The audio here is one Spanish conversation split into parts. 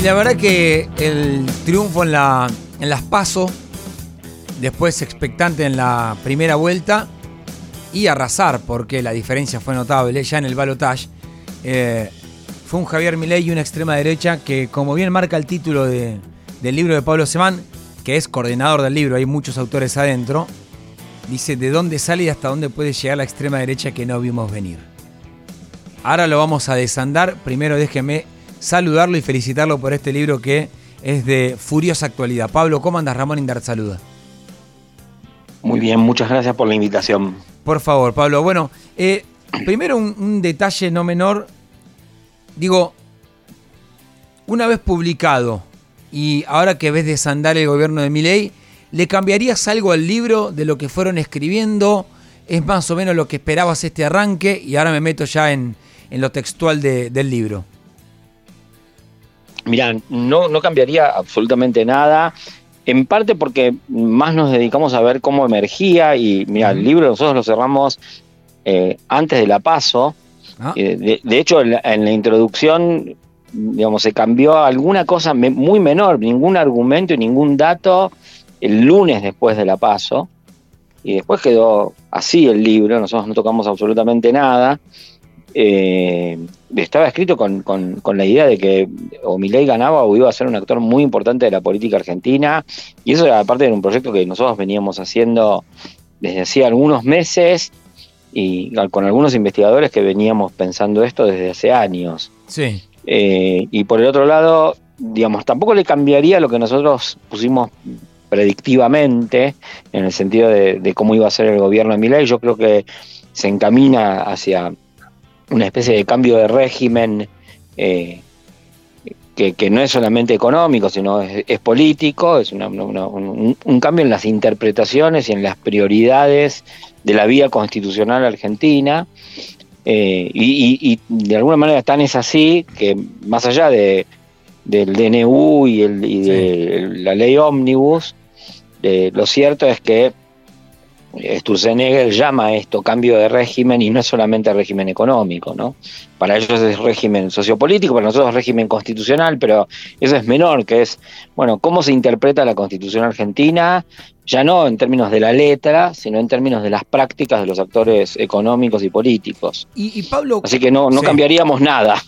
Y la verdad que el triunfo en, la, en las PASO, después expectante en la primera vuelta y arrasar, porque la diferencia fue notable ya en el balotage, eh, fue un Javier Milei y una extrema derecha que, como bien marca el título del libro de Pablo Semán, que es coordinador del libro, hay muchos autores adentro, dice de dónde sale y hasta dónde puede llegar la extrema derecha que no vimos venir. Ahora lo vamos a desandar. Primero déjeme saludarlo y felicitarlo por este libro que es de furiosa actualidad. Pablo, ¿cómo andas? Ramón Indart saluda. Muy bien, muchas gracias por la invitación. Por favor, Pablo. Bueno, eh, primero un, detalle no menor. Digo, una vez publicado y ahora que ves desandar el gobierno de Milei, ¿le cambiarías algo al libro de lo que fueron escribiendo? ¿Es más o menos lo que esperabas este arranque? Y ahora me meto ya en, lo textual del libro. Mira, no, no cambiaría absolutamente nada. En parte porque más nos dedicamos a ver cómo emergía y mira, el libro nosotros lo cerramos eh, antes de la paso. Ah. Eh, de, hecho, en la, introducción, digamos, se cambió alguna cosa muy menor, ningún argumento y ningún dato el lunes después de la paso. Y después quedó así el libro, nosotros no tocamos absolutamente nada. Eh, estaba escrito con, la idea de que o Milei ganaba o iba a ser un actor muy importante de la política argentina. Y eso era parte de un proyecto que nosotros veníamos haciendo desde hacía algunos meses y con algunos investigadores que veníamos pensando esto desde hace años. Sí. Eh, y por el otro lado, digamos, tampoco le cambiaría lo que nosotros pusimos predictivamente en el sentido de, cómo iba a ser el gobierno de Milei. Yo creo que se encamina hacia una especie de cambio de régimen eh, que, no es solamente económico, sino es, político, es un, cambio en las interpretaciones y en las prioridades de la vía constitucional argentina. Eh, y, de alguna manera tan es así que más allá de, del DNU y, el, de la ley ómnibus, eh, lo cierto es que Sturzenegger llama esto cambio de régimen y no es solamente régimen económico, ¿no? Para ellos es régimen sociopolítico, para nosotros es régimen constitucional, pero eso es menor, que es, bueno, cómo se interpreta la constitución argentina, ya no en términos de la letra, sino en términos de las prácticas de los actores económicos y políticos. Y, Pablo... Así que no, no cambiaríamos nada.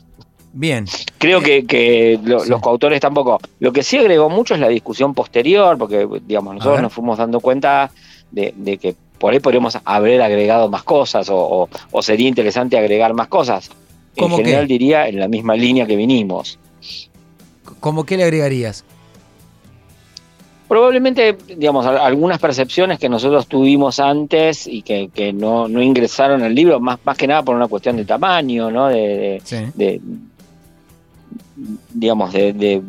Bien. Creo que, que los coautores tampoco. Lo que sí agregó mucho es la discusión posterior, porque digamos, nosotros nos fuimos dando cuenta de, que por ahí podríamos haber agregado más cosas o, sería interesante agregar más cosas. En general diría en la misma línea que vinimos. ¿Cómo qué le agregarías? Probablemente, digamos, algunas percepciones que nosotros tuvimos antes y que, no, ingresaron al libro, más, más que nada por una cuestión de tamaño, ¿no? De, digamos, de,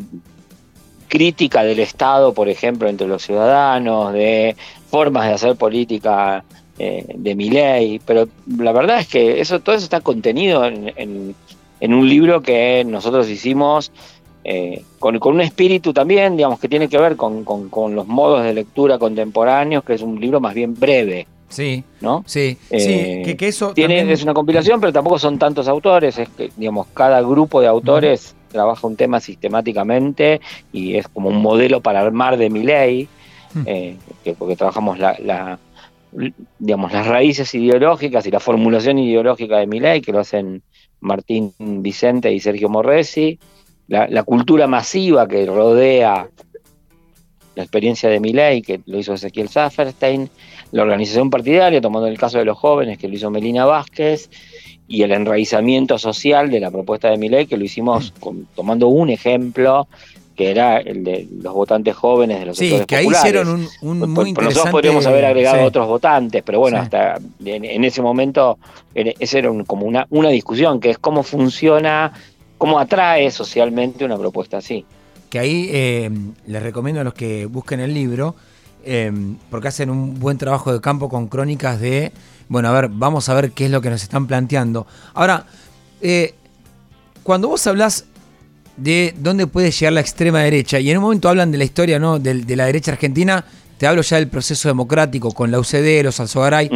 crítica del Estado, por ejemplo, entre los ciudadanos, de formas de hacer política eh, de mi ley, pero la verdad es que eso todo eso está contenido en, un libro que nosotros hicimos eh, con, un espíritu también, digamos, que tiene que ver con, los modos de lectura contemporáneos, que es un libro más bien breve. Sí, ¿no? Sí, sí, que, eso tiene, es una compilación, pero tampoco son tantos autores, es que, digamos, cada grupo de autores trabaja un tema sistemáticamente y es como un modelo para armar de mi ley. Hmm. Eh, porque trabajamos la, digamos, las raíces ideológicas y la formulación ideológica de mi ley, que lo hacen Martín Vicente y Sergio Morresi, la, cultura masiva que rodea la experiencia de mi ley, que lo hizo Ezequiel Safferstein, la organización partidaria, tomando el caso de los jóvenes, que lo hizo Melina Vázquez, y el enraizamiento social de la propuesta de mi ley, que lo hicimos hmm. tomando un ejemplo que era el de los votantes jóvenes de los sí, que ahí hicieron un, un muy interesante... Nosotros podríamos haber agregado otros votantes, pero bueno, hasta en, ese momento esa era como una, una discusión, que es cómo funciona, cómo atrae socialmente una propuesta así. Que ahí eh, les recomiendo a los que busquen el libro, eh, porque hacen un buen trabajo de campo con crónicas de, bueno, a ver, vamos a ver qué es lo que nos están planteando. Ahora, eh, cuando vos hablas de dónde puede llegar la extrema derecha. Y en un momento hablan de la historia ¿no? de, la derecha argentina, te hablo ya del proceso democrático con la UCD, los Alzogaray,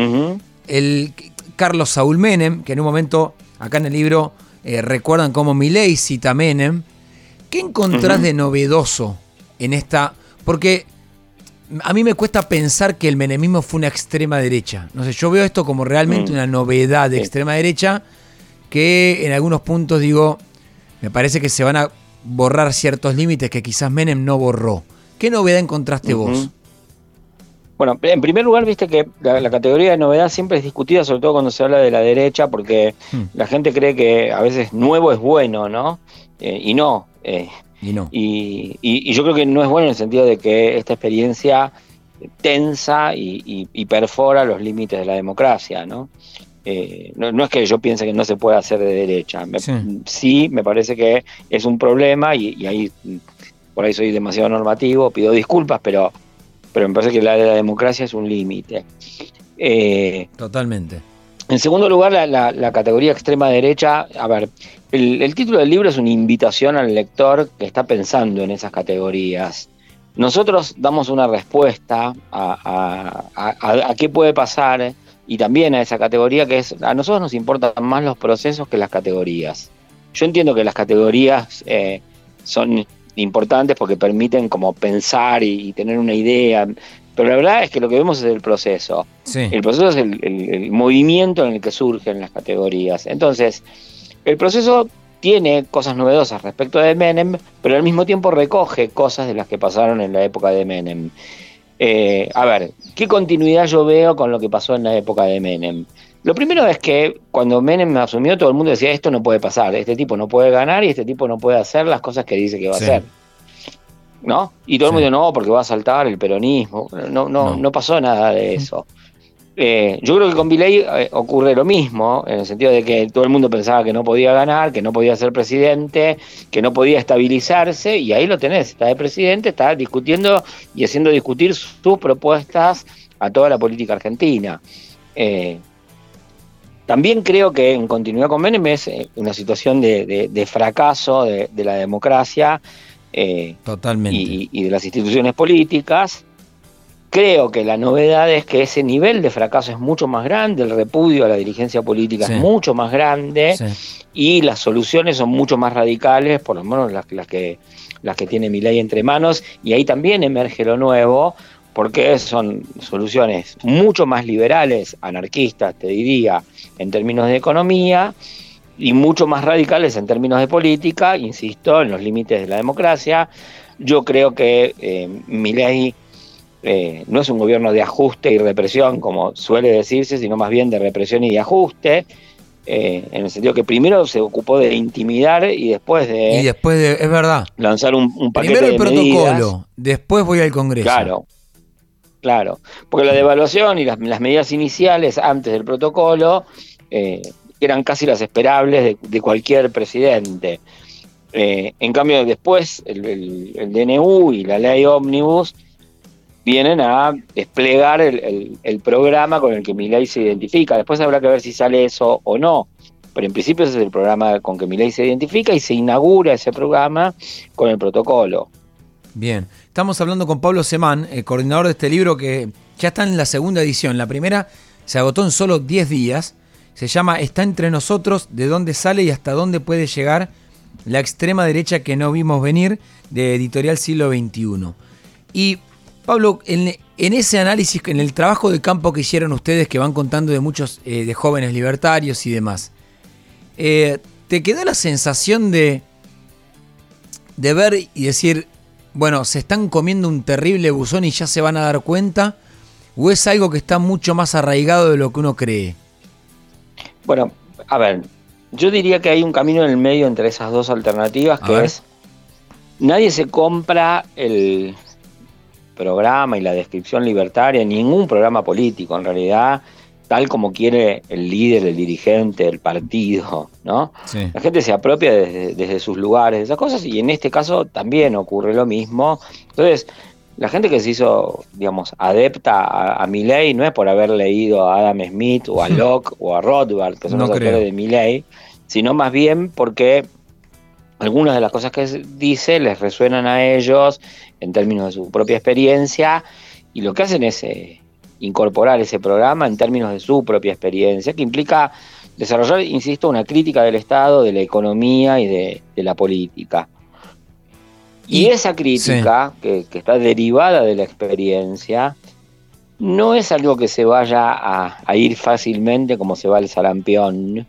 el Carlos Saúl Menem, que en un momento, acá en el libro, eh, recuerdan como Milei cita Menem. ¿Qué encontrás de novedoso en esta? Porque a mí me cuesta pensar que el menemismo fue una extrema derecha. No sé, yo veo esto como realmente mm. una novedad de extrema derecha que en algunos puntos digo, me parece que se van a borrar ciertos límites que quizás Menem no borró. ¿Qué novedad encontraste vos? Bueno, en primer lugar, viste que la, categoría de novedad siempre es discutida, sobre todo cuando se habla de la derecha, porque hmm. la gente cree que a veces nuevo es bueno, ¿no? Eh, y no. Eh, y no. Y, yo creo que no es bueno en el sentido de que esta experiencia tensa y, perfora los límites de la democracia, ¿no? Eh, no, es que yo piense que no se puede hacer de derecha. sí. me parece que es un problema y, ahí por ahí soy demasiado normativo, pido disculpas, pero, pero me parece que la de la democracia es un límite. Eh, Totalmente. En segundo lugar, la, categoría extrema derecha, a ver, el, título del libro es una invitación al lector que está pensando en esas categorías. Nosotros damos una respuesta a, qué puede pasar y también a esa categoría que es, a nosotros nos importan más los procesos que las categorías. Yo entiendo que las categorías eh, son importantes porque permiten como pensar y, tener una idea, pero la verdad es que lo que vemos es el proceso. El proceso es el, movimiento en el que surgen las categorías. Entonces, el proceso tiene cosas novedosas respecto de Menem, pero al mismo tiempo recoge cosas de las que pasaron en la época de Menem. Eh, a ver, ¿qué continuidad yo veo con lo que pasó en la época de Menem? Lo primero es que cuando Menem me asumió, todo el mundo decía, esto no puede pasar, este tipo no puede ganar y este tipo no puede hacer las cosas que dice que va a hacer. ¿no? Y todo el mundo, no, porque va a saltar el peronismo. No, no, no, pasó nada de eso. Eh, yo creo que con Viley eh, ocurre lo mismo, en el sentido de que todo el mundo pensaba que no podía ganar, que no podía ser presidente, que no podía estabilizarse, y ahí lo tenés, está de presidente, está discutiendo y haciendo discutir sus propuestas a toda la política argentina. Eh, también creo que en continuidad con Menem es una situación de, fracaso de, de, la democracia eh. Y, de las instituciones políticas. Creo que la novedad es que ese nivel de fracaso es mucho más grande, el repudio a la dirigencia política es mucho más grande y las soluciones son mucho más radicales, por lo menos las, las que las que tiene mi ley entre manos, y ahí también emerge lo nuevo, porque son soluciones mucho más liberales, anarquistas, te diría, en términos de economía, y mucho más radicales en términos de política, insisto, en los límites de la democracia. Yo creo que eh, mi ley eh, no es un gobierno de ajuste y represión, como suele decirse, sino más bien de represión y de ajuste. Eh, en el sentido que primero se ocupó de intimidar y después de. Y después de. Es verdad. Lanzar un, un paquete Primero el protocolo, después voy al Congreso. Claro. Claro. Porque la devaluación y las, medidas iniciales antes del protocolo eh, eran casi las esperables de, cualquier presidente. En cambio, después el, DNU y la ley ómnibus vienen a desplegar el, programa con el que mi ley se identifica. Después habrá que ver si sale eso o no. Pero en principio ese es el programa con que mi ley se identifica y se inaugura ese programa con el protocolo. Bien, estamos hablando con Pablo Semán, el coordinador de este libro que ya está en la segunda edición. La primera se agotó en solo 10 días se llama Está entre nosotros, de dónde sale y hasta dónde puede llegar la extrema derecha que no vimos venir, de Editorial Siglo XXI. Y Pablo, en, ese análisis, en el trabajo de campo que hicieron ustedes, que van contando de muchos eh, de jóvenes libertarios y demás, eh, ¿te quedó la sensación de, de ver y decir, bueno, se están comiendo un terrible buzón y ya se van a dar cuenta? ¿O es algo que está mucho más arraigado de lo que uno cree? Bueno, a ver, yo diría que hay un camino en el medio entre esas dos alternativas, que es, nadie se compra el programa y la descripción libertaria, ningún programa político en realidad, tal como quiere el líder, el dirigente, el partido, ¿no? La gente se apropia desde, desde, sus lugares, esas cosas, y en este caso también ocurre lo mismo. Entonces, la gente que se hizo, digamos, adepta a, a Milley no es por haber leído a Adam Smith o a Locke o a Rothbard, que son los autores de Milley, sino más bien porque algunas de las cosas que dice les resuenan a ellos en términos de su propia experiencia y lo que hacen es eh, incorporar ese programa en términos de su propia experiencia, que implica desarrollar, insisto, una crítica del Estado, de la economía y de, la política. Y, esa crítica, que, está derivada de la experiencia, no es algo que se vaya a, ir fácilmente como se va el sarampión.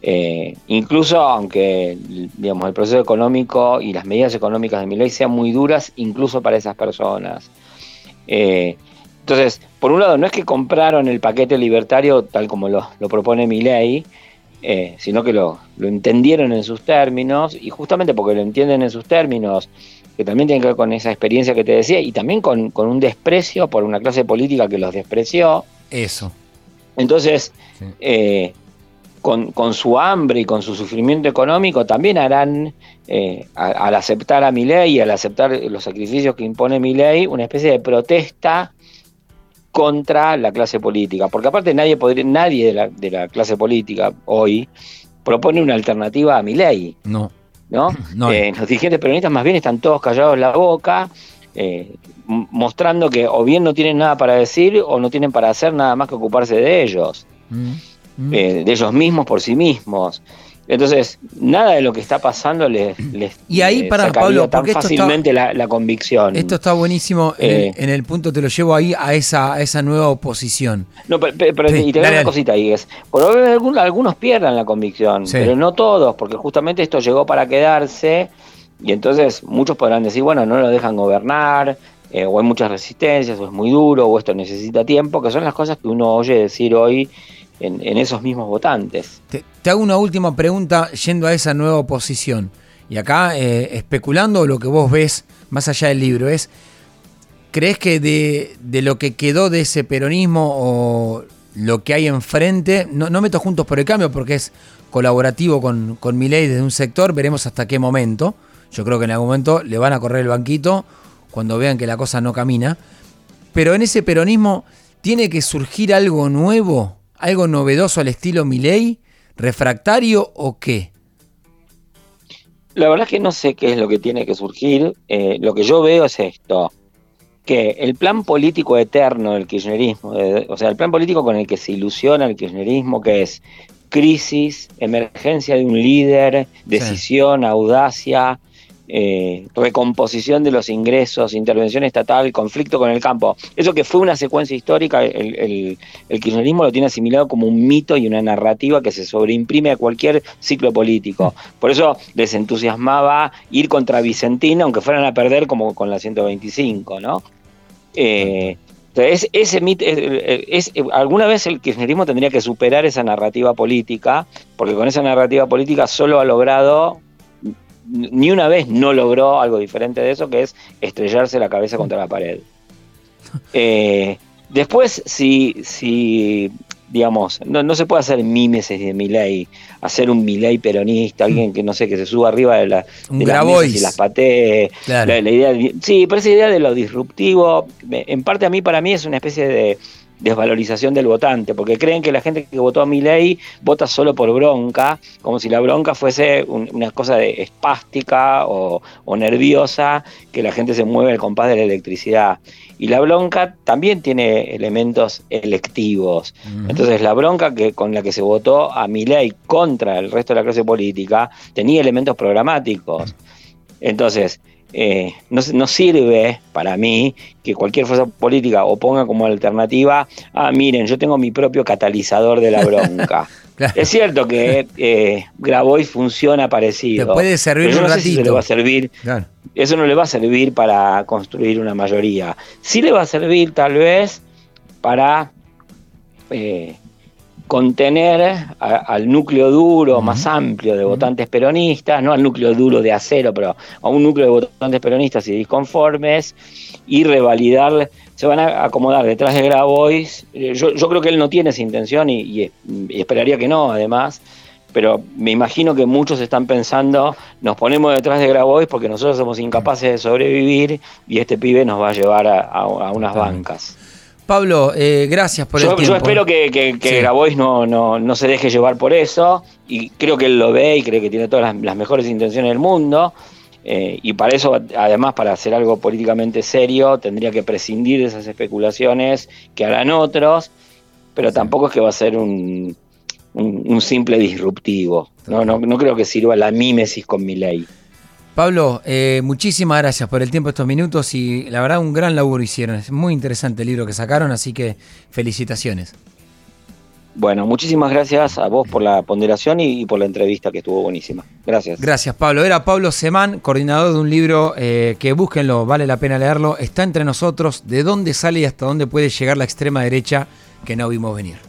Eh, incluso aunque digamos, el proceso económico y las medidas económicas de mi ley sean muy duras, incluso para esas personas. Eh, entonces, por un lado, no es que compraron el paquete libertario tal como lo, propone mi ley, eh, sino que lo, entendieron en sus términos, y justamente porque lo entienden en sus términos, que también tiene que ver con esa experiencia que te decía, y también con, un desprecio por una clase política que los despreció. Eso. Entonces, con, su hambre y con su sufrimiento económico, también harán, eh, al aceptar a mi ley y al aceptar los sacrificios que impone mi ley, una especie de protesta contra la clase política, porque aparte nadie podría, nadie de la, de la clase política hoy propone una alternativa a mi ley. No. ¿no? Eh, los dirigentes peronistas más bien están todos callados la boca, eh, mostrando que o bien no tienen nada para decir o no tienen para hacer nada más que ocuparse de ellos, mm. Eh, de ellos mismos por sí mismos. Entonces, nada de lo que está pasando les, y ahí para Pablo, tan fácilmente la, convicción. Esto está buenísimo. Eh, en, el, punto te lo llevo ahí a esa, esa nueva oposición. No, pero, y te una cosita ahí es, por algunos, algunos pierdan la convicción, pero no todos, porque justamente esto llegó para quedarse y entonces muchos podrán decir, bueno, no lo dejan gobernar, eh, o hay muchas resistencias, o es muy duro, o esto necesita tiempo, que son las cosas que uno oye decir hoy en, esos mismos votantes. Te, hago una última pregunta yendo a esa nueva oposición. Y acá, eh, especulando lo que vos ves más allá del libro, es, ¿crees que de, lo que quedó de ese peronismo o lo que hay enfrente, no, no meto juntos por el cambio porque es colaborativo con, con mi ley desde un sector, veremos hasta qué momento. Yo creo que en algún momento le van a correr el banquito cuando vean que la cosa no camina. Pero en ese peronismo tiene que surgir algo nuevo ¿Algo novedoso al estilo Milei? ¿Refractario o qué? La verdad es que no sé qué es lo que tiene que surgir. Eh, lo que yo veo es esto, que el plan político eterno del kirchnerismo, o sea, el plan político con el que se ilusiona el kirchnerismo, que es crisis, emergencia de un líder, decisión, audacia, eh, recomposición de los ingresos, intervención estatal, conflicto con el campo. Eso que fue una secuencia histórica, el, kirchnerismo lo tiene asimilado como un mito y una narrativa que se sobreimprime a cualquier ciclo político. Por eso les entusiasmaba ir contra Vicentina, aunque fueran a perder como con la 125, ¿no? Eh, entonces, ese mito, es, alguna vez el kirchnerismo tendría que superar esa narrativa política, porque con esa narrativa política solo ha logrado ni una vez no logró algo diferente de eso, que es estrellarse la cabeza contra la pared. Eh, después, si, si digamos, no, se puede hacer mímesis de Milei, hacer un Milei peronista, alguien que no sé, que se suba arriba de, la, de las y las patee. La, idea sí, pero esa idea de lo disruptivo, en parte a mí, para mí es una especie de desvalorización del votante, porque creen que la gente que votó a mi ley vota solo por bronca, como si la bronca fuese una cosa de espástica o, nerviosa, que la gente se mueve al compás de la electricidad. Y la bronca también tiene elementos electivos. Entonces la bronca que, con la que se votó a mi ley contra el resto de la clase política tenía elementos programáticos. Entonces, eh, no, sirve para mí que cualquier fuerza política o ponga como alternativa, ah, miren, yo tengo mi propio catalizador de la bronca. Es cierto que eh, Grabois funciona parecido. puede servir un ratito. le va a servir. Eso no le va a servir para construir una mayoría. Sí le va a servir tal vez para eh, contener al núcleo duro más amplio de votantes peronistas, no al núcleo duro de acero, pero a un núcleo de votantes peronistas y disconformes, y revalidar, se van a acomodar detrás de Grabois. Eh, yo, yo creo que él no tiene esa intención y, esperaría que no, además, pero me imagino que muchos están pensando, nos ponemos detrás de Grabois porque nosotros somos incapaces de sobrevivir y este pibe nos va a llevar a unas bancas. Pablo, eh, gracias por el tiempo. Yo espero que, que, Grabois no, no, se deje llevar por eso y creo que él lo ve y cree que tiene todas las, mejores intenciones del mundo. Eh, y para eso, además, para hacer algo políticamente serio, tendría que prescindir de esas especulaciones que harán otros, pero tampoco es que va a ser un, un, simple disruptivo. No, no, no creo que sirva la mímesis con mi ley. Pablo, eh, muchísimas gracias por el tiempo estos minutos y la verdad un gran laburo hicieron. Es muy interesante el libro que sacaron, así que felicitaciones. Bueno, muchísimas gracias a vos por la ponderación y, por la entrevista que estuvo buenísima. Gracias. Gracias, Pablo. Era Pablo Semán, coordinador de un libro eh, que búsquenlo, vale la pena leerlo. Está entre nosotros, de dónde sale y hasta dónde puede llegar la extrema derecha que no vimos venir.